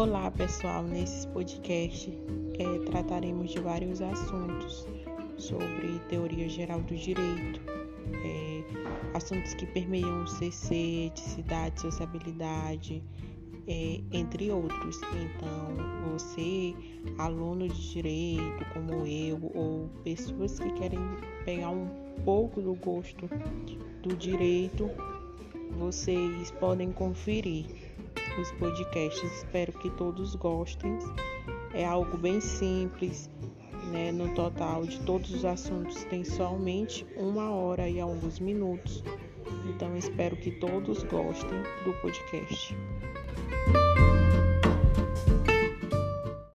Olá pessoal, nesse podcast é, trataremos de vários assuntos sobre teoria geral do direito, é, assuntos que permeiam o CC, eticidade, sociabilidade, é, entre outros. Então, você, aluno de direito como eu, ou pessoas que querem pegar um pouco do gosto do direito, vocês podem conferir os podcasts. Espero que todos gostem. É algo bem simples, né? No total de todos os assuntos tem somente uma hora e alguns minutos. Então espero que todos gostem do podcast.